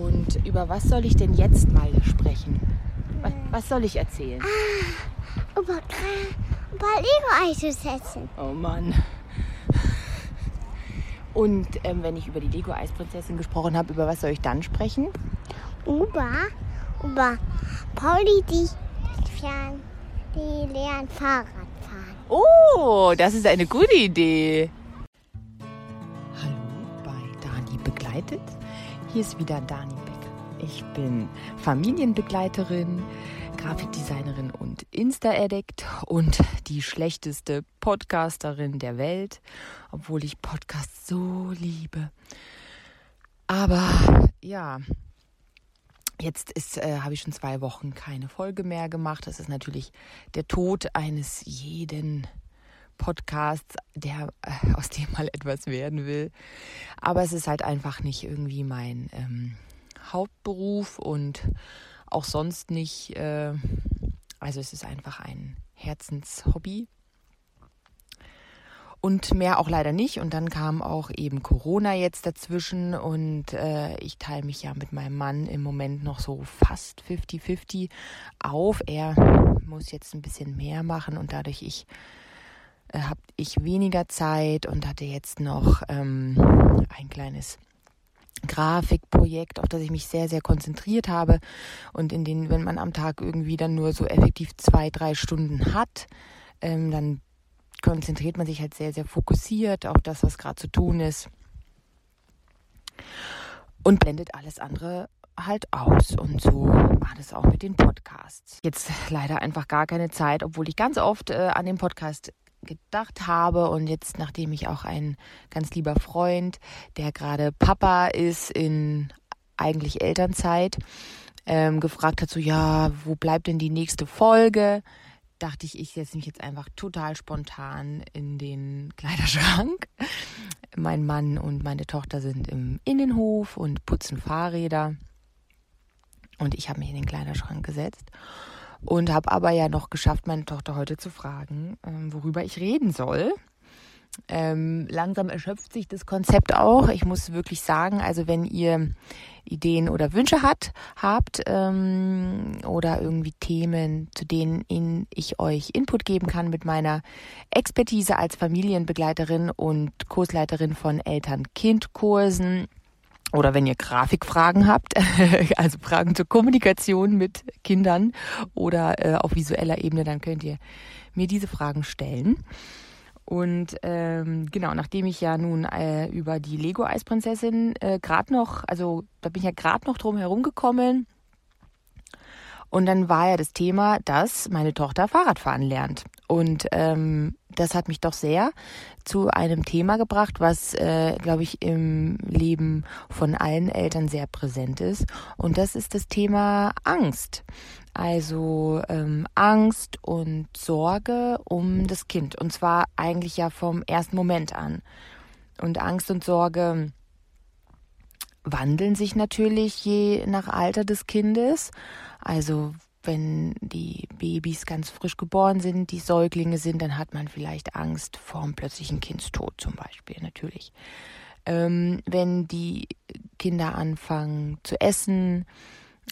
Und über was soll ich denn jetzt mal sprechen? Was, was soll ich erzählen? Ah, über, über Lego einzusetzen. Oh Mann. Und ähm, wenn ich über die Lego-Eisprinzessin gesprochen habe, über was soll ich dann sprechen? Über, über Pauli, die, die lernt Fahrrad fahren. Oh, das ist eine gute Idee. Hier ist wieder Dani Beck. Ich bin Familienbegleiterin, Grafikdesignerin und Insta-Addict und die schlechteste Podcasterin der Welt, obwohl ich Podcasts so liebe. Aber ja, Jetzt äh, habe ich schon zwei Wochen keine Folge mehr gemacht. Das ist natürlich der Tod eines jeden Podcasts, der äh, aus dem mal etwas werden will. Aber es ist halt einfach nicht irgendwie mein ähm, Hauptberuf und auch sonst nicht. Äh, also es ist einfach ein Herzenshobby und mehr auch leider nicht. Und dann kam auch eben Corona jetzt dazwischen und äh, ich teile mich ja mit meinem Mann im Moment noch so fast 50-50 auf. Er muss jetzt ein bisschen mehr machen und dadurch ich äh, habe ich weniger Zeit und hatte jetzt noch ähm, ein kleines Grafikprojekt, auf das ich mich sehr, sehr konzentriert habe. Und in den, wenn man am Tag irgendwie dann nur so effektiv zwei, drei Stunden hat, ähm, dann konzentriert man sich halt sehr, sehr fokussiert auf das, was gerade zu tun ist. Und blendet alles andere halt aus. Und so war das auch mit den Podcasts. Jetzt leider einfach gar keine Zeit, obwohl ich ganz oft äh, an den Podcast gedacht habe und jetzt, nachdem ich auch ein ganz lieber Freund, der gerade Papa ist in eigentlich Elternzeit, ähm, gefragt hat, so ja, wo bleibt denn die nächste Folge? dachte ich, ich setze mich jetzt einfach total spontan in den Kleiderschrank. Mein Mann und meine Tochter sind im Innenhof und putzen Fahrräder. Und ich habe mich in den Kleiderschrank gesetzt und habe aber ja noch geschafft, meine Tochter heute zu fragen, ähm, worüber ich reden soll. Ähm, langsam erschöpft sich das Konzept auch. Ich muss wirklich sagen, also wenn ihr Ideen oder Wünsche hat, habt ähm, oder irgendwie Themen, zu denen ich euch Input geben kann mit meiner Expertise als Familienbegleiterin und Kursleiterin von Eltern-Kind-Kursen, oder wenn ihr Grafikfragen habt, also Fragen zur Kommunikation mit Kindern oder äh, auf visueller Ebene, dann könnt ihr mir diese Fragen stellen. Und ähm, genau, nachdem ich ja nun äh, über die Lego-Eisprinzessin äh, gerade noch, also da bin ich ja gerade noch drum herum gekommen. Und dann war ja das Thema, dass meine Tochter Fahrradfahren lernt. Und ähm, das hat mich doch sehr zu einem Thema gebracht, was, äh, glaube ich, im Leben von allen Eltern sehr präsent ist. Und das ist das Thema Angst. Also ähm, Angst und Sorge um das Kind. Und zwar eigentlich ja vom ersten Moment an. Und Angst und Sorge wandeln sich natürlich je nach Alter des Kindes. Also wenn die Babys ganz frisch geboren sind, die Säuglinge sind, dann hat man vielleicht Angst vor einem plötzlichen Kindstod zum Beispiel, natürlich. Ähm, wenn die Kinder anfangen zu essen,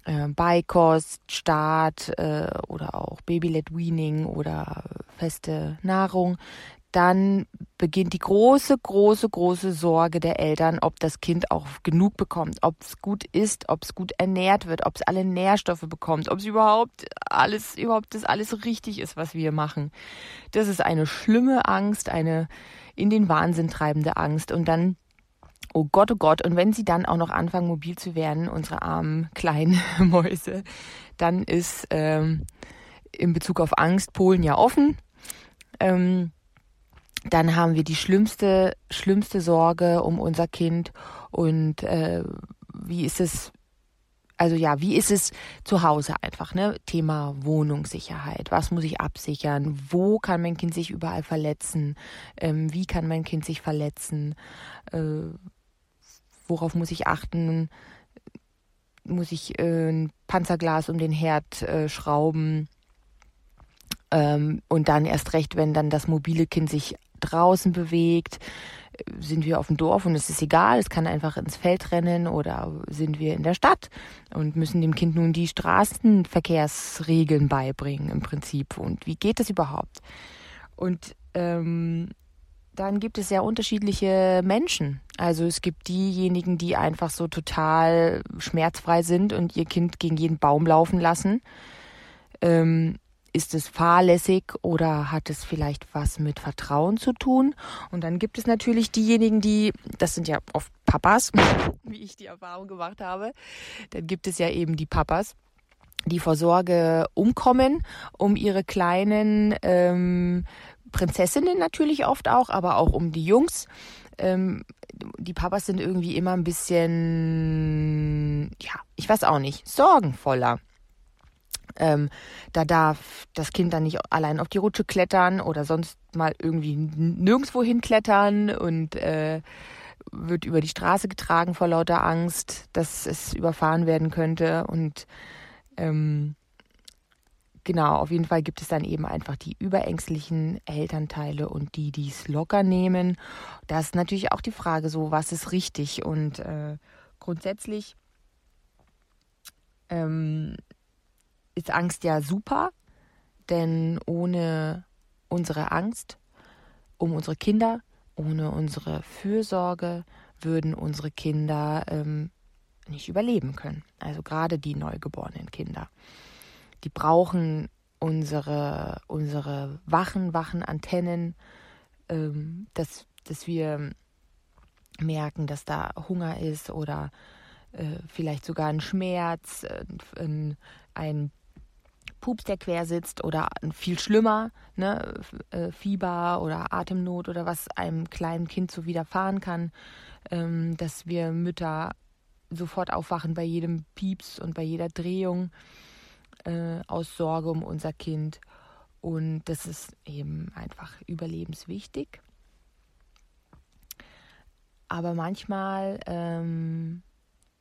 äh, Beikost, Start äh, oder auch Baby-led Weaning oder feste Nahrung, dann beginnt die große, große, große Sorge der Eltern, ob das Kind auch genug bekommt, ob es gut ist, ob es gut ernährt wird, ob es alle Nährstoffe bekommt, ob es überhaupt alles, überhaupt das alles richtig ist, was wir machen. Das ist eine schlimme Angst, eine in den Wahnsinn treibende Angst. Und dann Oh Gott, oh Gott. Und wenn sie dann auch noch anfangen, mobil zu werden, unsere armen kleinen Mäuse, dann ist ähm, in Bezug auf Angst Polen ja offen. Ähm, dann haben wir die schlimmste, schlimmste Sorge um unser Kind. Und äh, wie ist es, also ja, wie ist es zu Hause einfach, ne? Thema Wohnungssicherheit. Was muss ich absichern? Wo kann mein Kind sich überall verletzen? Ähm, wie kann mein Kind sich verletzen? Äh, worauf muss ich achten? Muss ich äh, ein Panzerglas um den Herd äh, schrauben? Ähm, und dann erst recht, wenn dann das mobile Kind sich draußen bewegt, sind wir auf dem Dorf und es ist egal, es kann einfach ins Feld rennen oder sind wir in der Stadt und müssen dem Kind nun die Straßenverkehrsregeln beibringen im Prinzip und wie geht das überhaupt? Und ähm, dann gibt es ja unterschiedliche Menschen. Also es gibt diejenigen, die einfach so total schmerzfrei sind und ihr Kind gegen jeden Baum laufen lassen. Ähm, ist es fahrlässig oder hat es vielleicht was mit Vertrauen zu tun? Und dann gibt es natürlich diejenigen, die, das sind ja oft Papas, wie ich die Erfahrung gemacht habe, dann gibt es ja eben die Papas, die vor Sorge umkommen, um ihre kleinen ähm, Prinzessinnen natürlich oft auch, aber auch um die Jungs. Ähm, die Papas sind irgendwie immer ein bisschen, ja, ich weiß auch nicht, sorgenvoller. Ähm, da darf das Kind dann nicht allein auf die Rutsche klettern oder sonst mal irgendwie nirgendwo hinklettern und äh, wird über die Straße getragen vor lauter Angst, dass es überfahren werden könnte. Und ähm, genau, auf jeden Fall gibt es dann eben einfach die überängstlichen Elternteile und die, die es locker nehmen. Da ist natürlich auch die Frage so, was ist richtig? Und äh, grundsätzlich ähm, ist Angst ja super, denn ohne unsere Angst um unsere Kinder, ohne unsere Fürsorge würden unsere Kinder ähm, nicht überleben können. Also gerade die neugeborenen Kinder. Die brauchen unsere, unsere wachen, wachen Antennen, ähm, dass, dass wir merken, dass da Hunger ist oder äh, vielleicht sogar ein Schmerz, äh, ein Pups, der quer sitzt oder viel schlimmer, ne, äh, Fieber oder Atemnot oder was einem kleinen Kind so widerfahren kann, ähm, dass wir Mütter sofort aufwachen bei jedem Pieps und bei jeder Drehung äh, aus Sorge um unser Kind. Und das ist eben einfach überlebenswichtig. Aber manchmal ähm,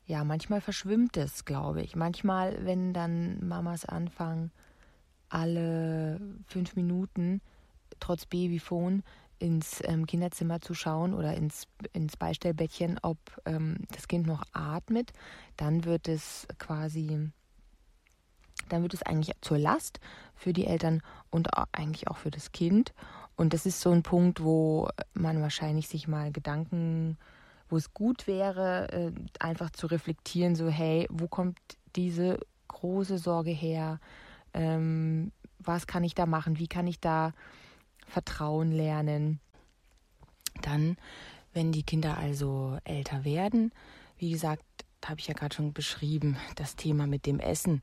ja, manchmal verschwimmt es, glaube ich. Manchmal, wenn dann Mamas anfangen, alle fünf Minuten trotz Babyphone ins ähm, Kinderzimmer zu schauen oder ins, ins Beistellbettchen, ob ähm, das Kind noch atmet, dann wird es quasi, dann wird es eigentlich zur Last für die Eltern und eigentlich auch für das Kind. Und das ist so ein Punkt, wo man wahrscheinlich sich mal Gedanken wo es gut wäre, äh, einfach zu reflektieren, so hey, wo kommt diese große Sorge her? Ähm, was kann ich da machen? Wie kann ich da Vertrauen lernen? Dann, wenn die Kinder also älter werden, wie gesagt, habe ich ja gerade schon beschrieben, das Thema mit dem Essen.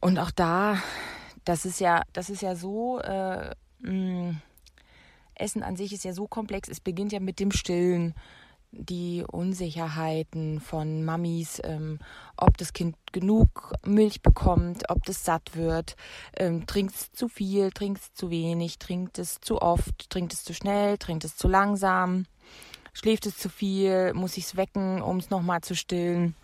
Und auch da, das ist ja, das ist ja so, äh, mm, Essen an sich ist ja so komplex. Es beginnt ja mit dem Stillen die Unsicherheiten von Mamis, ähm, ob das Kind genug Milch bekommt, ob das satt wird, ähm, trinkt es zu viel, trinkt es zu wenig, trinkt es zu oft, trinkt es zu schnell, trinkt es zu langsam, schläft es zu viel, muss ich es wecken, um es nochmal zu stillen.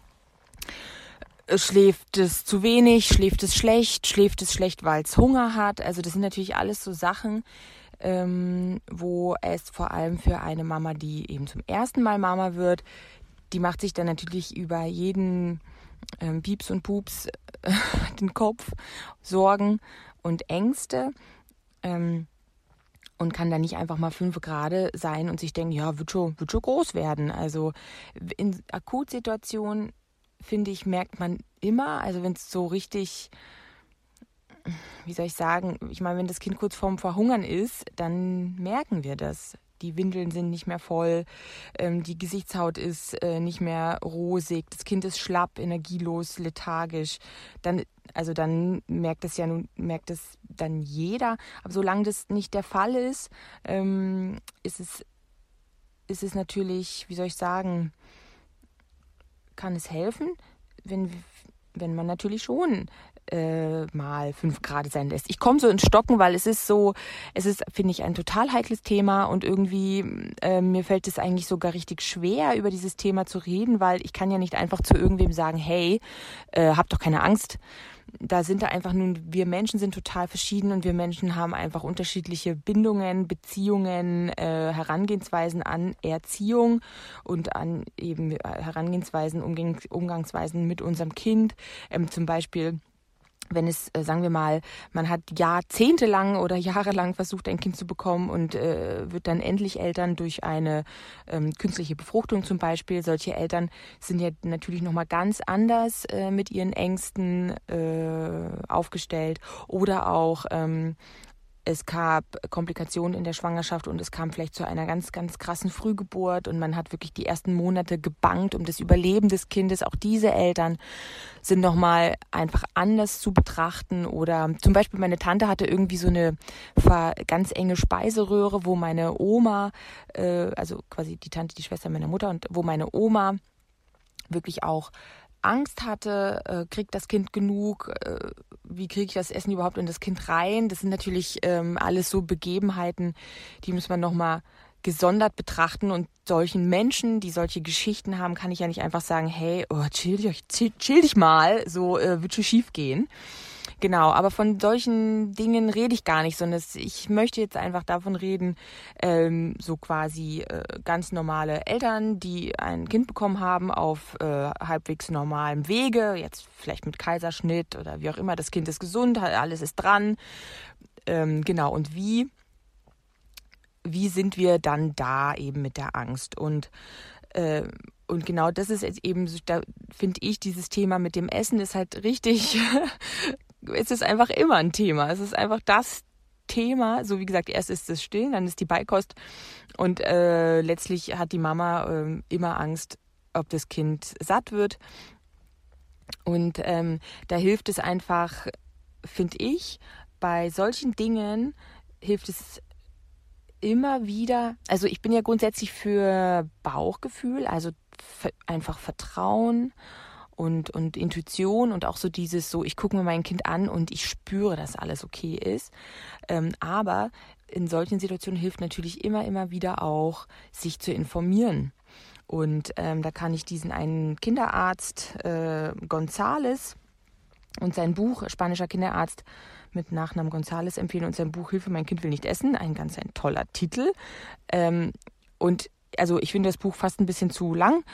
Äh, schläft es zu wenig, schläft es schlecht, schläft es schlecht, weil es Hunger hat. Also das sind natürlich alles so Sachen, ähm, wo es vor allem für eine Mama, die eben zum ersten Mal Mama wird, die macht sich dann natürlich über jeden ähm, Pieps und Pups den Kopf, Sorgen und Ängste. Ähm, und kann dann nicht einfach mal fünf Grad sein und sich denken, ja, wird schon, wird schon groß werden. Also in Akutsituationen, finde ich, merkt man immer, also wenn es so richtig wie soll ich sagen, ich meine, wenn das Kind kurz vorm Verhungern ist, dann merken wir das. Die Windeln sind nicht mehr voll, ähm, die Gesichtshaut ist äh, nicht mehr rosig, das Kind ist schlapp, energielos, lethargisch. Dann, also dann merkt es ja nun, merkt es dann jeder. Aber solange das nicht der Fall ist, ähm, ist es, ist es natürlich, wie soll ich sagen, kann es helfen, wenn, wenn man natürlich schon äh, mal fünf Grad sein lässt. Ich komme so ins Stocken, weil es ist so, es ist, finde ich, ein total heikles Thema und irgendwie äh, mir fällt es eigentlich sogar richtig schwer, über dieses Thema zu reden, weil ich kann ja nicht einfach zu irgendwem sagen, hey, äh, hab doch keine Angst da sind da einfach nun, wir Menschen sind total verschieden und wir Menschen haben einfach unterschiedliche Bindungen, Beziehungen, äh, Herangehensweisen an Erziehung und an eben Herangehensweisen, Umgang, Umgangsweisen mit unserem Kind. Ähm, zum Beispiel wenn es, äh, sagen wir mal, man hat jahrzehntelang oder jahrelang versucht, ein Kind zu bekommen und äh, wird dann endlich Eltern durch eine ähm, künstliche Befruchtung zum Beispiel. Solche Eltern sind ja natürlich nochmal ganz anders äh, mit ihren Ängsten äh, aufgestellt. Oder auch ähm, es gab Komplikationen in der Schwangerschaft und es kam vielleicht zu einer ganz, ganz krassen Frühgeburt und man hat wirklich die ersten Monate gebankt um das Überleben des Kindes. Auch diese Eltern sind nochmal einfach anders zu betrachten oder zum Beispiel meine Tante hatte irgendwie so eine ganz enge Speiseröhre, wo meine Oma, äh, also quasi die Tante, die Schwester meiner Mutter und wo meine Oma wirklich auch Angst hatte, äh, kriegt das Kind genug, äh, wie kriege ich das Essen überhaupt in das Kind rein? Das sind natürlich ähm, alles so Begebenheiten, die muss man nochmal gesondert betrachten und solchen Menschen, die solche Geschichten haben, kann ich ja nicht einfach sagen, hey, oh, chill, chill, chill dich mal, so äh, wird schon schief gehen. Genau, aber von solchen Dingen rede ich gar nicht, sondern ich möchte jetzt einfach davon reden, ähm, so quasi äh, ganz normale Eltern, die ein Kind bekommen haben auf äh, halbwegs normalem Wege, jetzt vielleicht mit Kaiserschnitt oder wie auch immer, das Kind ist gesund, alles ist dran. Ähm, genau, und wie, wie sind wir dann da eben mit der Angst? Und äh, und genau das ist jetzt eben, da finde ich, dieses Thema mit dem Essen ist halt richtig es ist einfach immer ein Thema. Es ist einfach das Thema. So wie gesagt, erst ist es Stillen, dann ist die Beikost und äh, letztlich hat die Mama äh, immer Angst, ob das Kind satt wird. Und ähm, da hilft es einfach, finde ich, bei solchen Dingen hilft es immer wieder, also ich bin ja grundsätzlich für Bauchgefühl, also einfach Vertrauen und, und Intuition und auch so dieses so, ich gucke mir mein Kind an und ich spüre, dass alles okay ist. Ähm, aber in solchen Situationen hilft natürlich immer, immer wieder auch, sich zu informieren. Und ähm, da kann ich diesen einen Kinderarzt, äh, Gonzales, und sein Buch, spanischer Kinderarzt mit Nachnamen Gonzales, empfehlen und sein Buch Hilfe, mein Kind will nicht essen. Ein ganz ein toller Titel. Ähm, und also ich finde das Buch fast ein bisschen zu lang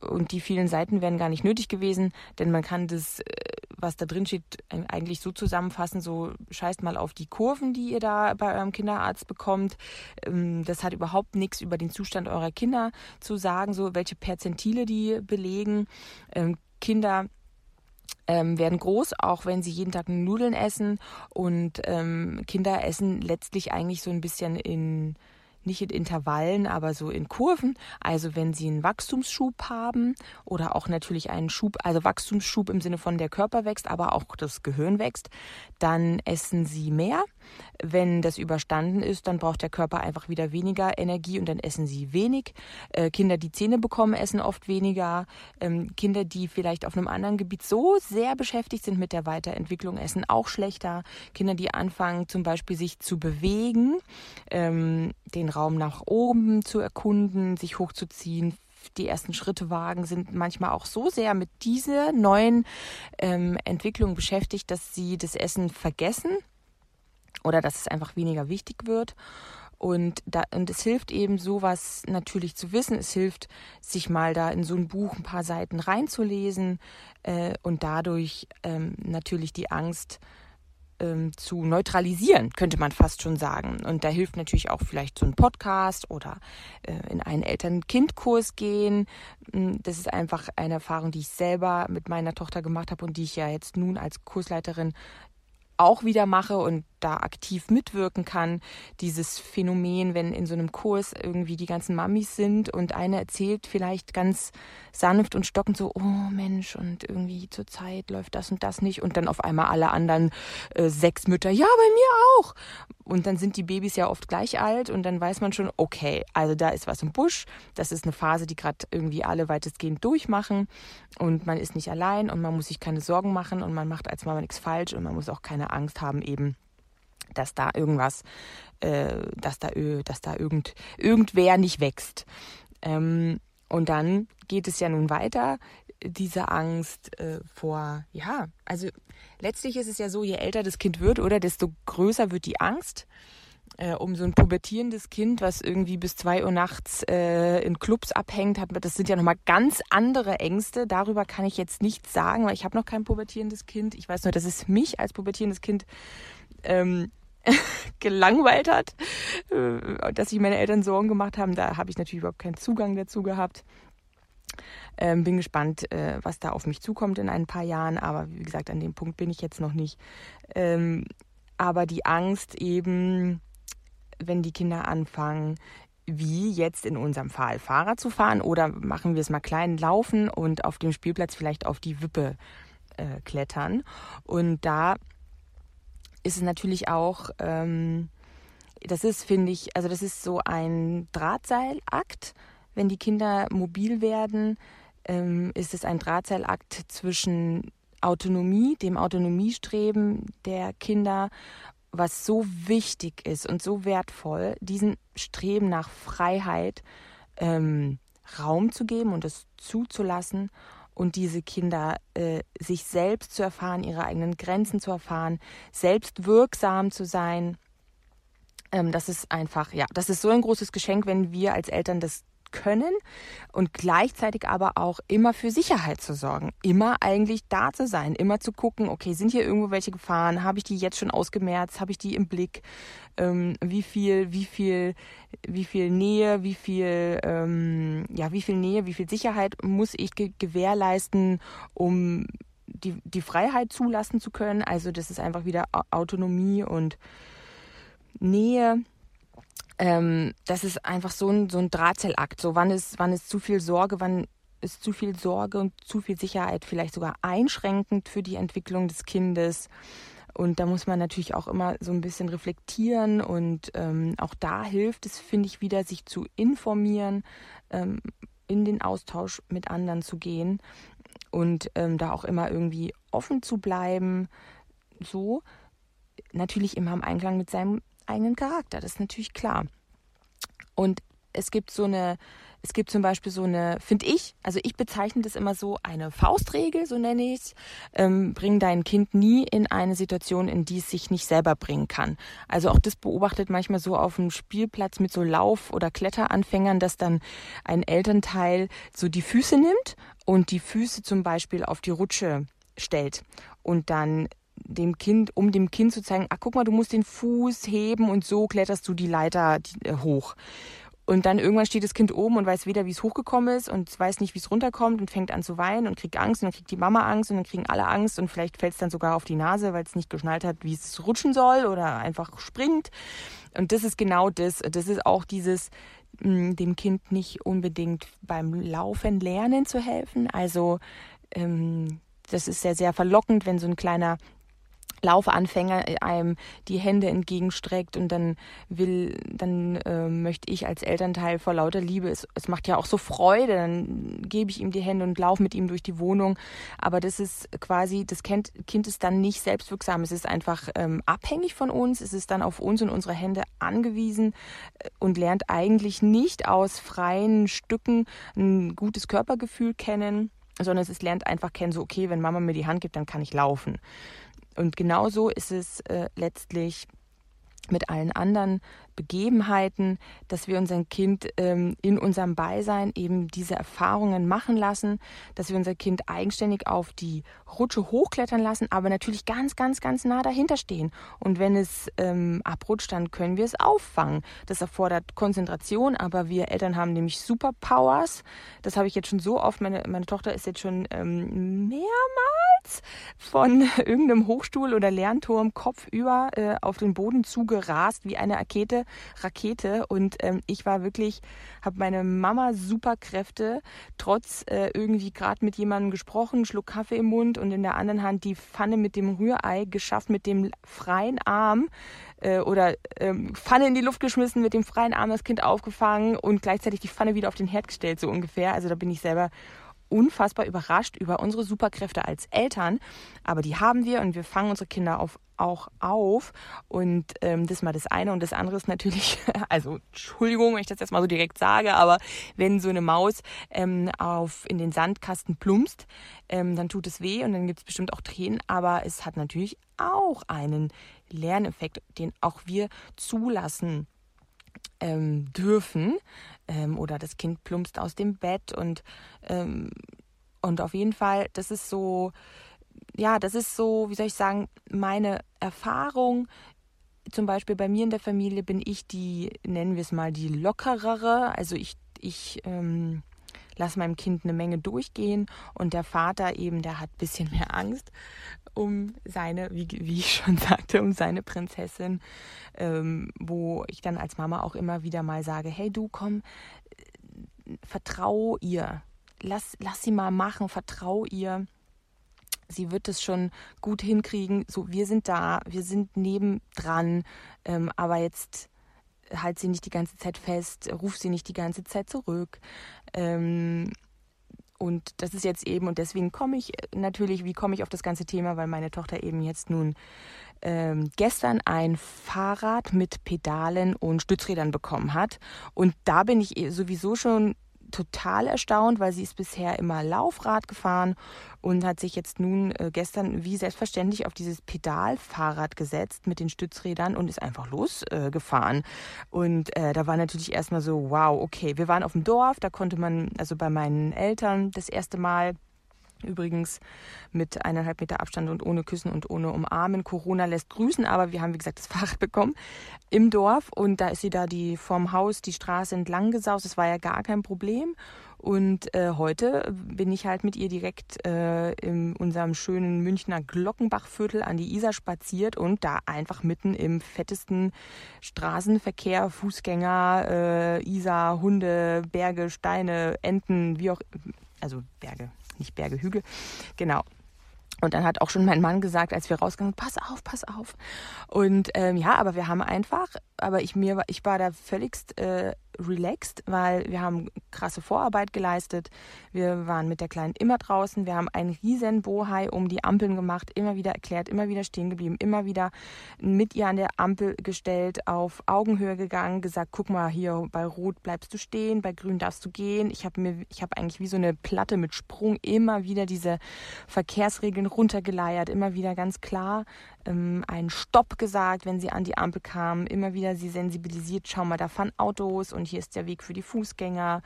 und die vielen Seiten wären gar nicht nötig gewesen, denn man kann das, äh, was da drin steht, eigentlich so zusammenfassen, so scheißt mal auf die Kurven, die ihr da bei eurem Kinderarzt bekommt. Ähm, das hat überhaupt nichts über den Zustand eurer Kinder zu sagen, so welche Perzentile die belegen. Ähm, Kinder ähm, werden groß, auch wenn sie jeden Tag Nudeln essen und ähm, Kinder essen letztlich eigentlich so ein bisschen in nicht in Intervallen, aber so in Kurven. Also wenn sie einen Wachstumsschub haben oder auch natürlich einen Schub, also Wachstumsschub im Sinne von der Körper wächst, aber auch das Gehirn wächst, dann essen sie mehr. Wenn das überstanden ist, dann braucht der Körper einfach wieder weniger Energie und dann essen sie wenig. Äh, Kinder, die Zähne bekommen, essen oft weniger. Ähm, Kinder, die vielleicht auf einem anderen Gebiet so sehr beschäftigt sind mit der Weiterentwicklung, essen auch schlechter. Kinder, die anfangen zum Beispiel sich zu bewegen, ähm, den Raum nach oben zu erkunden, sich hochzuziehen, die ersten Schritte wagen, sind manchmal auch so sehr mit dieser neuen ähm, Entwicklung beschäftigt, dass sie das Essen vergessen oder dass es einfach weniger wichtig wird. Und, da, und es hilft eben sowas natürlich zu wissen. Es hilft, sich mal da in so ein Buch ein paar Seiten reinzulesen äh, und dadurch ähm, natürlich die Angst ähm, zu neutralisieren, könnte man fast schon sagen. Und da hilft natürlich auch vielleicht so ein Podcast oder äh, in einen Eltern-Kind-Kurs gehen. Hm, das ist einfach eine Erfahrung, die ich selber mit meiner Tochter gemacht habe und die ich ja jetzt nun als Kursleiterin auch wieder mache und da aktiv mitwirken kann. Dieses Phänomen, wenn in so einem Kurs irgendwie die ganzen Mamis sind und eine erzählt vielleicht ganz sanft und stockend so, oh Mensch, und irgendwie zur Zeit läuft das und das nicht und dann auf einmal alle anderen äh, sechs Mütter, ja, bei mir auch. Und dann sind die Babys ja oft gleich alt und dann weiß man schon, okay, also da ist was im Busch. Das ist eine Phase, die gerade irgendwie alle weitestgehend durchmachen und man ist nicht allein und man muss sich keine Sorgen machen und man macht als Mama nichts falsch und man muss auch keine Angst haben eben, dass da irgendwas, äh, dass da, dass da irgend, irgendwer nicht wächst. Ähm, und dann geht es ja nun weiter, diese Angst äh, vor, ja, also letztlich ist es ja so, je älter das Kind wird, oder desto größer wird die Angst. Äh, um so ein pubertierendes Kind, was irgendwie bis zwei Uhr nachts äh, in Clubs abhängt, hat, das sind ja nochmal ganz andere Ängste. Darüber kann ich jetzt nichts sagen, weil ich habe noch kein pubertierendes Kind. Ich weiß nur, dass es mich als pubertierendes Kind ähm, gelangweilt hat, äh, dass sich meine Eltern Sorgen gemacht haben. Da habe ich natürlich überhaupt keinen Zugang dazu gehabt. Ähm, bin gespannt, äh, was da auf mich zukommt in ein paar Jahren. Aber wie gesagt, an dem Punkt bin ich jetzt noch nicht. Ähm, aber die Angst eben, wenn die Kinder anfangen, wie jetzt in unserem Fall Fahrrad zu fahren oder machen wir es mal klein laufen und auf dem Spielplatz vielleicht auf die Wippe äh, klettern. Und da ist es natürlich auch, ähm, das ist, finde ich, also das ist so ein Drahtseilakt. Wenn die Kinder mobil werden, ähm, ist es ein Drahtseilakt zwischen Autonomie, dem Autonomiestreben der Kinder, was so wichtig ist und so wertvoll, diesen Streben nach Freiheit ähm, Raum zu geben und es zuzulassen und diese Kinder äh, sich selbst zu erfahren, ihre eigenen Grenzen zu erfahren, selbst wirksam zu sein. Ähm, das ist einfach, ja, das ist so ein großes Geschenk, wenn wir als Eltern das können und gleichzeitig aber auch immer für Sicherheit zu sorgen, immer eigentlich da zu sein, immer zu gucken, okay, sind hier irgendwo welche Gefahren, habe ich die jetzt schon ausgemerzt, habe ich die im Blick, ähm, wie viel, wie viel, wie viel Nähe, wie viel, ähm, ja, wie viel Nähe, wie viel Sicherheit muss ich ge gewährleisten, um die, die Freiheit zulassen zu können. Also das ist einfach wieder Autonomie und Nähe ähm, das ist einfach so ein, so ein Drahtseilakt. So, wann ist, wann ist zu viel Sorge, wann ist zu viel Sorge und zu viel Sicherheit vielleicht sogar einschränkend für die Entwicklung des Kindes. Und da muss man natürlich auch immer so ein bisschen reflektieren und ähm, auch da hilft es, finde ich, wieder, sich zu informieren, ähm, in den Austausch mit anderen zu gehen und ähm, da auch immer irgendwie offen zu bleiben. So natürlich immer im Einklang mit seinem eigenen Charakter, das ist natürlich klar. Und es gibt so eine, es gibt zum Beispiel so eine, finde ich, also ich bezeichne das immer so eine Faustregel, so nenne ich es. Ähm, bring dein Kind nie in eine Situation, in die es sich nicht selber bringen kann. Also auch das beobachtet manchmal so auf dem Spielplatz mit so Lauf- oder Kletteranfängern, dass dann ein Elternteil so die Füße nimmt und die Füße zum Beispiel auf die Rutsche stellt und dann dem Kind, um dem Kind zu zeigen, ach guck mal, du musst den Fuß heben und so kletterst du die Leiter äh, hoch. Und dann irgendwann steht das Kind oben und weiß weder, wie es hochgekommen ist und weiß nicht, wie es runterkommt und fängt an zu weinen und kriegt Angst und dann kriegt die Mama Angst und dann kriegen alle Angst und vielleicht fällt es dann sogar auf die Nase, weil es nicht geschnallt hat, wie es rutschen soll oder einfach springt. Und das ist genau das. Das ist auch dieses, hm, dem Kind nicht unbedingt beim Laufen lernen zu helfen. Also ähm, das ist sehr, sehr verlockend, wenn so ein kleiner Laufanfänger einem die Hände entgegenstreckt und dann will, dann äh, möchte ich als Elternteil vor lauter Liebe, es, es macht ja auch so Freude, dann gebe ich ihm die Hände und laufe mit ihm durch die Wohnung. Aber das ist quasi, das kind, kind ist dann nicht selbstwirksam. Es ist einfach ähm, abhängig von uns, es ist dann auf uns und unsere Hände angewiesen äh, und lernt eigentlich nicht aus freien Stücken ein gutes Körpergefühl kennen, sondern es lernt einfach kennen, so okay, wenn Mama mir die Hand gibt, dann kann ich laufen. Und genauso ist es äh, letztlich mit allen anderen Begebenheiten, dass wir unser Kind ähm, in unserem Beisein eben diese Erfahrungen machen lassen, dass wir unser Kind eigenständig auf die Rutsche hochklettern lassen, aber natürlich ganz, ganz, ganz nah dahinter stehen. Und wenn es ähm, abrutscht, dann können wir es auffangen. Das erfordert Konzentration, aber wir Eltern haben nämlich Superpowers. Das habe ich jetzt schon so oft. Meine, meine Tochter ist jetzt schon ähm, mehrmals von irgendeinem Hochstuhl oder Lernturm kopfüber äh, auf den Boden zugerast wie eine Rakete. Rakete. Und ähm, ich war wirklich, habe meine Mama Superkräfte, trotz äh, irgendwie gerade mit jemandem gesprochen, Schluck Kaffee im Mund und in der anderen Hand die Pfanne mit dem Rührei geschafft, mit dem freien Arm äh, oder ähm, Pfanne in die Luft geschmissen, mit dem freien Arm das Kind aufgefangen und gleichzeitig die Pfanne wieder auf den Herd gestellt, so ungefähr. Also da bin ich selber unfassbar überrascht über unsere Superkräfte als Eltern. Aber die haben wir und wir fangen unsere Kinder auf, auch auf. Und ähm, das ist mal das eine. Und das andere ist natürlich, also Entschuldigung, wenn ich das jetzt mal so direkt sage, aber wenn so eine Maus ähm, auf, in den Sandkasten plumpst, ähm, dann tut es weh und dann gibt es bestimmt auch Tränen. Aber es hat natürlich auch einen Lerneffekt, den auch wir zulassen ähm, dürfen ähm, oder das Kind plumpst aus dem Bett und, ähm, und auf jeden Fall, das ist so, ja, das ist so, wie soll ich sagen, meine Erfahrung. Zum Beispiel bei mir in der Familie bin ich die, nennen wir es mal, die lockerere. Also ich, ich ähm, lasse meinem Kind eine Menge durchgehen und der Vater eben, der hat ein bisschen mehr Angst um seine, wie, wie ich schon sagte, um seine Prinzessin, ähm, wo ich dann als Mama auch immer wieder mal sage, hey du komm, äh, vertrau ihr, lass, lass sie mal machen, vertrau ihr. Sie wird es schon gut hinkriegen. So, wir sind da, wir sind nebendran, ähm, aber jetzt halt sie nicht die ganze Zeit fest, ruf sie nicht die ganze Zeit zurück. Ähm, und das ist jetzt eben, und deswegen komme ich natürlich, wie komme ich auf das ganze Thema, weil meine Tochter eben jetzt nun ähm, gestern ein Fahrrad mit Pedalen und Stützrädern bekommen hat. Und da bin ich sowieso schon total erstaunt, weil sie ist bisher immer Laufrad gefahren und hat sich jetzt nun äh, gestern wie selbstverständlich auf dieses Pedalfahrrad gesetzt mit den Stützrädern und ist einfach losgefahren. Äh, und äh, da war natürlich erstmal so, wow, okay, wir waren auf dem Dorf, da konnte man, also bei meinen Eltern das erste Mal Übrigens mit eineinhalb Meter Abstand und ohne Küssen und ohne Umarmen. Corona lässt grüßen, aber wir haben, wie gesagt, das Fahrrad bekommen im Dorf und da ist sie da die vorm Haus die Straße entlang gesaust. Das war ja gar kein Problem. Und äh, heute bin ich halt mit ihr direkt äh, in unserem schönen Münchner Glockenbachviertel an die Isar spaziert und da einfach mitten im fettesten Straßenverkehr, Fußgänger, äh, Isar, Hunde, Berge, Steine, Enten, wie auch, also Berge, nicht Berge, Hügel. Genau. Und dann hat auch schon mein Mann gesagt, als wir rausgegangen, pass auf, pass auf. Und ähm, ja, aber wir haben einfach, aber ich mir, ich war da völligst äh, relaxed, weil wir haben krasse Vorarbeit geleistet. Wir waren mit der Kleinen immer draußen. Wir haben einen riesen Bohai um die Ampeln gemacht, immer wieder erklärt, immer wieder stehen geblieben, immer wieder mit ihr an der Ampel gestellt, auf Augenhöhe gegangen, gesagt, guck mal, hier bei Rot bleibst du stehen, bei Grün darfst du gehen. Ich habe mir, ich habe eigentlich wie so eine Platte mit Sprung immer wieder diese Verkehrsregeln runtergeleiert, immer wieder ganz klar ähm, einen Stopp gesagt, wenn sie an die Ampel kamen, immer wieder sie sensibilisiert, schau mal, da fahren Autos und hier ist der Weg für die Fußgänger.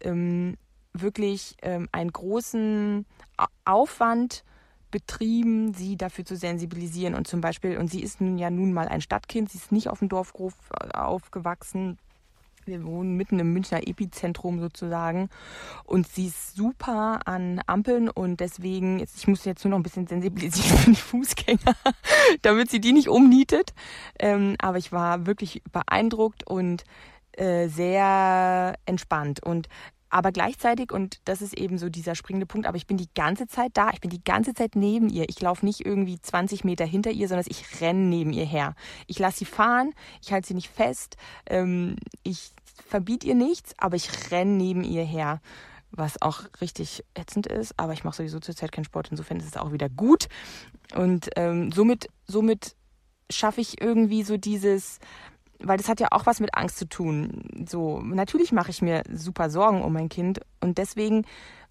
Ähm, wirklich ähm, einen großen Aufwand betrieben, sie dafür zu sensibilisieren. Und zum Beispiel, und sie ist nun ja nun mal ein Stadtkind, sie ist nicht auf dem Dorfhof äh, aufgewachsen, wir wohnen mitten im Münchner Epizentrum sozusagen und sie ist super an Ampeln und deswegen, ich muss jetzt nur noch ein bisschen sensibilisieren für die Fußgänger, damit sie die nicht umnietet. Ähm, aber ich war wirklich beeindruckt und äh, sehr entspannt und aber gleichzeitig, und das ist eben so dieser springende Punkt, aber ich bin die ganze Zeit da, ich bin die ganze Zeit neben ihr. Ich laufe nicht irgendwie 20 Meter hinter ihr, sondern ich renne neben ihr her. Ich lasse sie fahren, ich halte sie nicht fest, ähm, ich verbiete ihr nichts, aber ich renne neben ihr her. Was auch richtig ätzend ist, aber ich mache sowieso zurzeit keinen Sport, insofern ist es auch wieder gut. Und ähm, somit, somit schaffe ich irgendwie so dieses, weil das hat ja auch was mit Angst zu tun. So, natürlich mache ich mir super Sorgen um mein Kind und deswegen,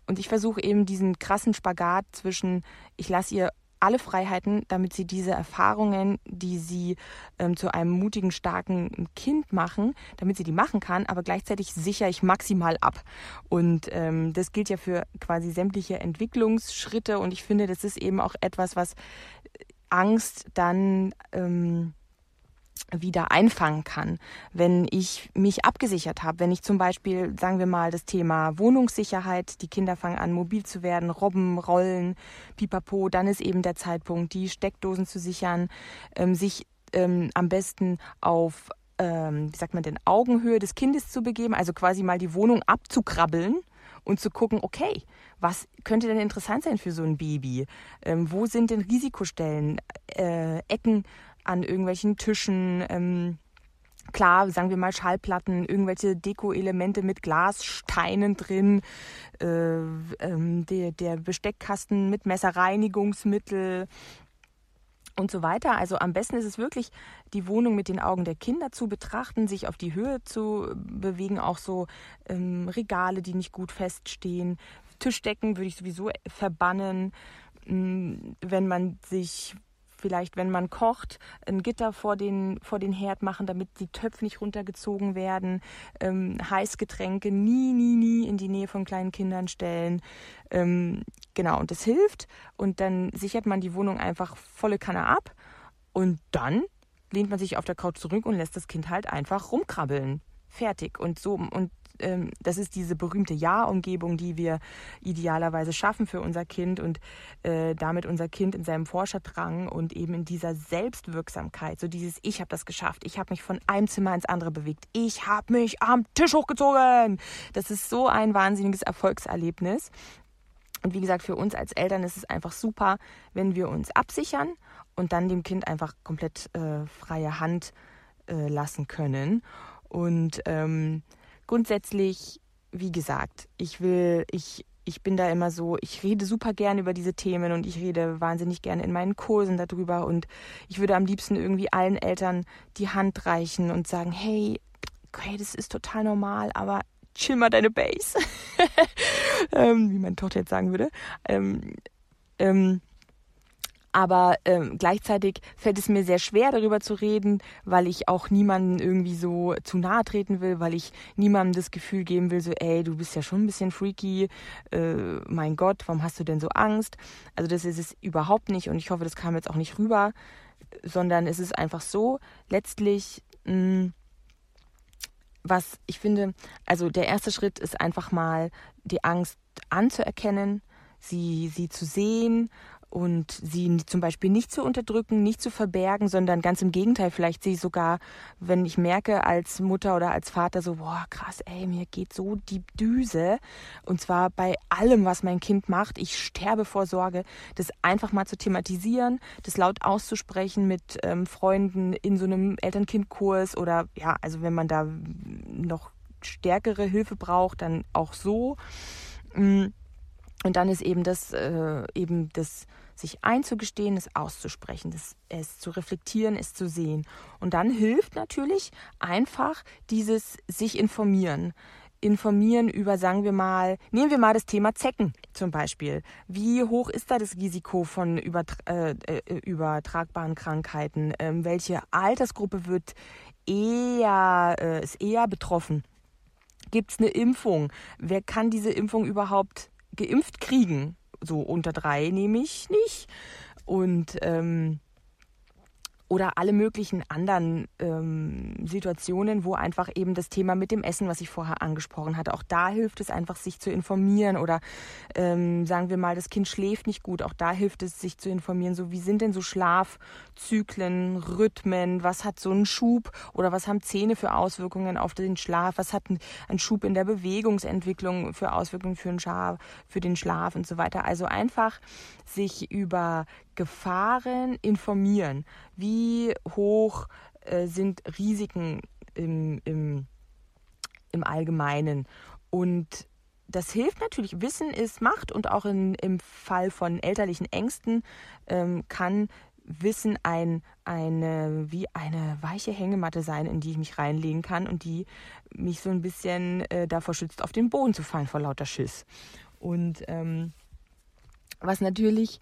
und ich versuche eben diesen krassen Spagat zwischen, ich lasse ihr alle Freiheiten, damit sie diese Erfahrungen, die sie ähm, zu einem mutigen, starken Kind machen, damit sie die machen kann, aber gleichzeitig sichere ich maximal ab. Und ähm, das gilt ja für quasi sämtliche Entwicklungsschritte und ich finde, das ist eben auch etwas, was Angst dann ähm, wieder einfangen kann, wenn ich mich abgesichert habe, wenn ich zum Beispiel, sagen wir mal, das Thema Wohnungssicherheit, die Kinder fangen an, mobil zu werden, Robben, Rollen, Pipapo, dann ist eben der Zeitpunkt, die Steckdosen zu sichern, ähm, sich ähm, am besten auf, ähm, wie sagt man denn, Augenhöhe des Kindes zu begeben, also quasi mal die Wohnung abzukrabbeln und zu gucken, okay, was könnte denn interessant sein für so ein Baby? Ähm, wo sind denn Risikostellen, äh, Ecken, an irgendwelchen Tischen. Ähm, klar, sagen wir mal Schallplatten, irgendwelche Deko-Elemente mit Glassteinen drin, äh, ähm, der, der Besteckkasten mit Messerreinigungsmittel und so weiter. Also am besten ist es wirklich, die Wohnung mit den Augen der Kinder zu betrachten, sich auf die Höhe zu bewegen, auch so ähm, Regale, die nicht gut feststehen. Tischdecken würde ich sowieso verbannen, wenn man sich vielleicht, wenn man kocht, ein Gitter vor den, vor den Herd machen, damit die Töpfe nicht runtergezogen werden. Ähm, Heißgetränke nie, nie, nie in die Nähe von kleinen Kindern stellen. Ähm, genau, und das hilft. Und dann sichert man die Wohnung einfach volle Kanne ab. Und dann lehnt man sich auf der Couch zurück und lässt das Kind halt einfach rumkrabbeln. Fertig. Und so, und ähm, das ist diese berühmte Ja-Umgebung, die wir idealerweise schaffen für unser Kind und äh, damit unser Kind in seinem Forscherdrang und eben in dieser Selbstwirksamkeit, so dieses Ich habe das geschafft, ich habe mich von einem Zimmer ins andere bewegt, ich habe mich am Tisch hochgezogen. Das ist so ein wahnsinniges Erfolgserlebnis. Und wie gesagt, für uns als Eltern ist es einfach super, wenn wir uns absichern und dann dem Kind einfach komplett äh, freie Hand äh, lassen können. Und ähm, grundsätzlich, wie gesagt, ich will, ich, ich bin da immer so, ich rede super gern über diese Themen und ich rede wahnsinnig gerne in meinen Kursen darüber und ich würde am liebsten irgendwie allen Eltern die Hand reichen und sagen, hey, okay, das ist total normal, aber chill mal deine Base, ähm, wie meine Tochter jetzt sagen würde. Ähm, ähm, aber ähm, gleichzeitig fällt es mir sehr schwer, darüber zu reden, weil ich auch niemanden irgendwie so zu nahe treten will, weil ich niemandem das Gefühl geben will, so, ey, du bist ja schon ein bisschen freaky, äh, mein Gott, warum hast du denn so Angst? Also das ist es überhaupt nicht und ich hoffe, das kam jetzt auch nicht rüber, sondern es ist einfach so, letztlich, mh, hm, was ich finde, also der erste Schritt ist einfach mal die Angst anzuerkennen, sie, sie zu sehen und sie zum Beispiel nicht zu unterdrücken, nicht zu verbergen, sondern ganz im Gegenteil, vielleicht sie sogar, wenn ich merke als Mutter oder als Vater so, boah, krass, ey, mir geht so die Düse und zwar bei allem, was mein Kind macht, ich sterbe vor Sorge, das einfach mal zu thematisieren, das laut auszusprechen mit ähm, Freunden in so einem Eltern-Kind-Kurs oder ja, also wenn man da noch stärkere Hilfe braucht, dann auch so. Mm. Und dann ist eben das, äh, eben das sich einzugestehen, es auszusprechen, das, es zu reflektieren, es zu sehen. Und dann hilft natürlich einfach dieses sich informieren. Informieren über, sagen wir mal, nehmen wir mal das Thema Zecken zum Beispiel. Wie hoch ist da das Risiko von übertra äh, äh, übertragbaren Krankheiten? Ähm, welche Altersgruppe wird eher, äh, ist eher betroffen? Gibt es eine Impfung? Wer kann diese Impfung überhaupt geimpft kriegen? So unter drei nehme ich nicht. Und ähm, oder alle möglichen anderen ähm, Situationen, wo einfach eben das Thema mit dem Essen, was ich vorher angesprochen hatte, auch da hilft es einfach, sich zu informieren oder ähm, sagen wir mal, das Kind schläft nicht gut, auch da hilft es, sich zu informieren, so wie sind denn so Schlafzyklen, Rhythmen, was hat so ein Schub oder was haben Zähne für Auswirkungen auf den Schlaf, was hat ein, ein Schub in der Bewegungsentwicklung für Auswirkungen für den, Schlaf, für den Schlaf und so weiter. Also einfach sich über Gefahren informieren. Wie hoch äh, sind Risiken im, im, im Allgemeinen? Und das hilft natürlich. Wissen ist Macht und auch in, im Fall von elterlichen Ängsten ähm, kann Wissen ein, eine, wie eine weiche Hängematte sein, in die ich mich reinlegen kann und die mich so ein bisschen äh, davor schützt, auf den Boden zu fallen vor lauter Schiss. Und ähm, was natürlich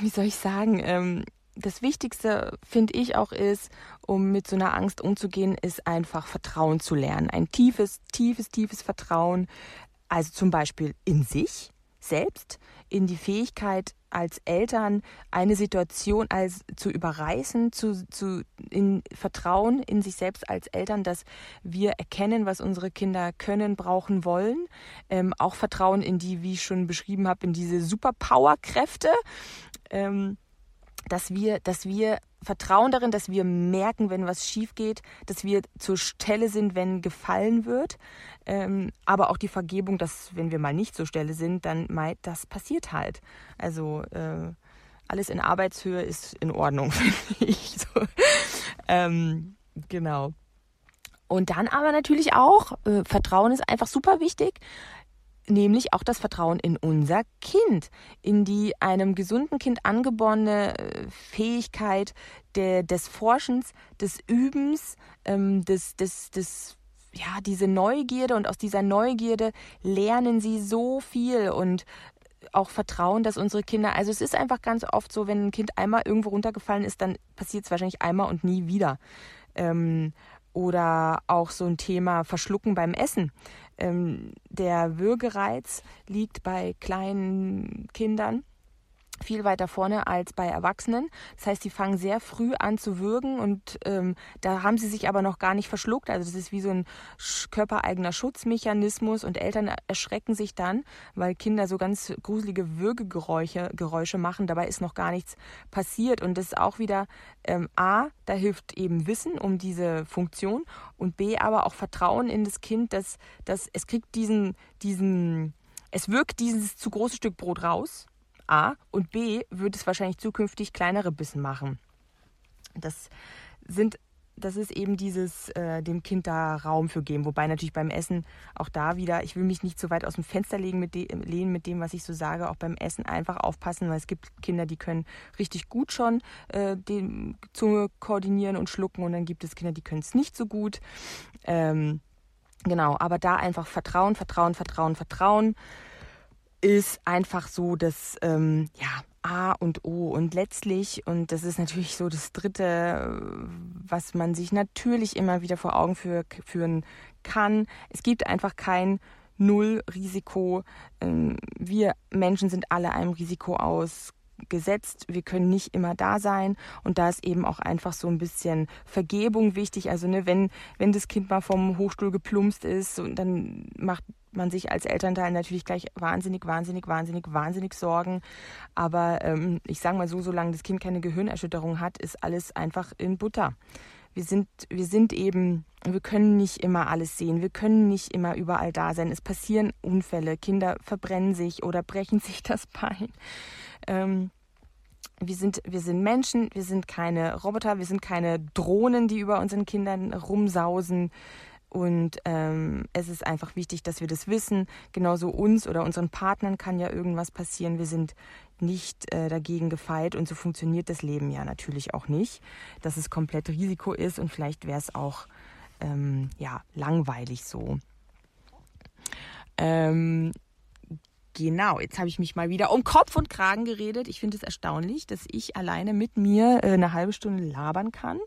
wie soll ich sagen, ähm, das Wichtigste, finde ich auch ist, um mit so einer Angst umzugehen, ist einfach Vertrauen zu lernen. Ein tiefes, tiefes, tiefes Vertrauen. Also zum Beispiel in sich, selbst, in die Fähigkeit als Eltern eine Situation als zu überreißen, zu, zu in Vertrauen in sich selbst als Eltern, dass wir erkennen, was unsere Kinder können, brauchen, wollen. Ähm, auch Vertrauen in die, wie ich schon beschrieben habe, in diese Superpower-Kräfte. Ähm, dass wir, dass wir vertrauen darin, dass wir merken, wenn was schief geht, dass wir zur Stelle sind, wenn gefallen wird. Ähm, aber auch die Vergebung, dass wenn wir mal nicht zur Stelle sind, dann meint, das passiert halt. Also äh, alles in Arbeitshöhe ist in Ordnung, finde ich. So. Ähm, genau. Und dann aber natürlich auch, äh, Vertrauen ist einfach super wichtig nämlich auch das Vertrauen in unser Kind, in die einem gesunden Kind angeborene äh, Fähigkeit der, des Forschens, des Übens, ähm, des, des, des, ja, diese Neugierde und aus dieser Neugierde lernen sie so viel und auch Vertrauen, dass unsere Kinder, also es ist einfach ganz oft so, wenn ein Kind einmal irgendwo runtergefallen ist, dann passiert es wahrscheinlich einmal und nie wieder. Ähm, oder auch so ein Thema Verschlucken beim Essen. Ähm, der Würgereiz liegt bei kleinen Kindern viel weiter vorne als bei Erwachsenen. Das heißt, sie fangen sehr früh an zu würgen und ähm, da haben sie sich aber noch gar nicht verschluckt. Also das ist wie so ein körpereigener Schutzmechanismus und Eltern erschrecken sich dann, weil Kinder so ganz gruselige Würgegeräusche Geräusche machen. Dabei ist noch gar nichts passiert und das ist auch wieder ähm, A, da hilft eben Wissen um diese Funktion und B, aber auch Vertrauen in das Kind, dass, dass es kriegt diesen, diesen, es wirkt dieses zu große Stück Brot raus A. Und B. wird es wahrscheinlich zukünftig kleinere Bissen machen. Das sind das ist eben dieses äh, dem Kind da Raum für geben. Wobei natürlich beim Essen auch da wieder, ich will mich nicht so weit aus dem Fenster legen mit de, lehnen mit dem, was ich so sage. Auch beim Essen einfach aufpassen, weil es gibt Kinder, die können richtig gut schon äh, die Zunge koordinieren und schlucken und dann gibt es Kinder, die können es nicht so gut. Ähm, genau, aber da einfach Vertrauen, Vertrauen, Vertrauen, Vertrauen ist einfach so das ähm, ja, A und O. Und letztlich, und das ist natürlich so das Dritte, was man sich natürlich immer wieder vor Augen für, führen kann, es gibt einfach kein Null-Risiko. Ähm, wir Menschen sind alle einem Risiko ausgesetzt. Wir können nicht immer da sein und da ist eben auch einfach so ein bisschen Vergebung wichtig. Also ne, wenn wenn das Kind mal vom Hochstuhl geplumpst ist dann macht man sich als Elternteil natürlich gleich wahnsinnig, wahnsinnig, wahnsinnig, wahnsinnig Sorgen. Aber ähm, ich sage mal so, solange das Kind keine Gehirnerschütterung hat, ist alles einfach in Butter. Wir sind, wir sind eben, wir können nicht immer alles sehen, wir können nicht immer überall da sein. Es passieren Unfälle, Kinder verbrennen sich oder brechen sich das Bein. Ähm, wir sind, wir sind Menschen, wir sind keine Roboter, wir sind keine Drohnen, die über unseren Kindern rumsausen. Und ähm, es ist einfach wichtig, dass wir das wissen. Genauso uns oder unseren Partnern kann ja irgendwas passieren. Wir sind nicht äh, dagegen gefeit und so funktioniert das Leben ja natürlich auch nicht, dass es komplett Risiko ist und vielleicht wäre es auch ähm, ja langweilig so. Ähm, Genau, jetzt habe ich mich mal wieder um Kopf und Kragen geredet. Ich finde es erstaunlich, dass ich alleine mit mir äh, eine halbe Stunde labern kann.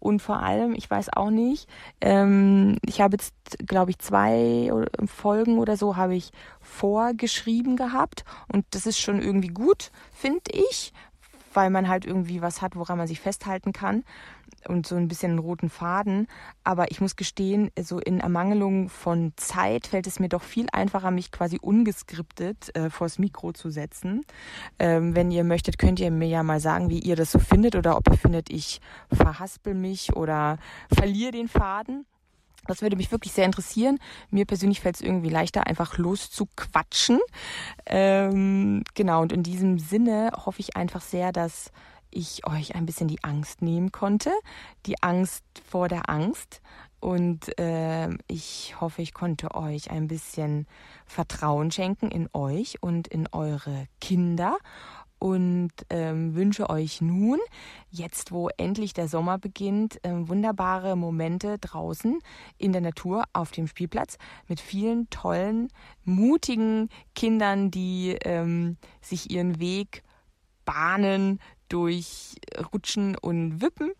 Und vor allem, ich weiß auch nicht, ähm, ich habe jetzt, glaube ich, zwei Folgen oder so habe ich vorgeschrieben gehabt. Und das ist schon irgendwie gut, finde ich, weil man halt irgendwie was hat, woran man sich festhalten kann und so ein bisschen einen roten Faden. Aber ich muss gestehen, so in Ermangelung von Zeit fällt es mir doch viel einfacher, mich quasi ungeskriptet äh, vors Mikro zu setzen. Ähm, wenn ihr möchtet, könnt ihr mir ja mal sagen, wie ihr das so findet oder ob ihr findet, ich verhaspel mich oder verliere den Faden. Das würde mich wirklich sehr interessieren. Mir persönlich fällt es irgendwie leichter, einfach loszuquatschen. Ähm, genau, und in diesem Sinne hoffe ich einfach sehr, dass ich euch ein bisschen die Angst nehmen konnte. Die Angst vor der Angst. Und äh, ich hoffe, ich konnte euch ein bisschen Vertrauen schenken in euch und in eure Kinder und ähm, wünsche euch nun, jetzt wo endlich der Sommer beginnt, äh, wunderbare Momente draußen in der Natur auf dem Spielplatz mit vielen tollen, mutigen Kindern, die ähm, sich ihren Weg bahnen durch Rutschen und Wippen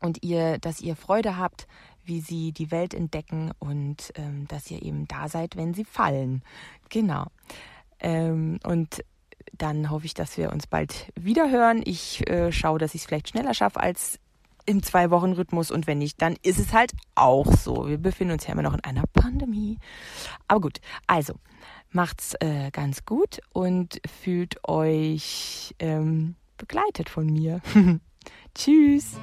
und ihr, dass ihr Freude habt, wie sie die Welt entdecken und ähm, dass ihr eben da seid, wenn sie fallen. Genau. Ähm, und dann hoffe ich, dass wir uns bald wieder hören. Ich äh, schaue, dass ich es vielleicht schneller schaffe als im Zwei-Wochen-Rhythmus und wenn nicht, dann ist es halt auch so. Wir befinden uns ja immer noch in einer Pandemie. Aber gut, also macht's äh, ganz gut und fühlt euch ähm, begleitet von mir. Tschüss.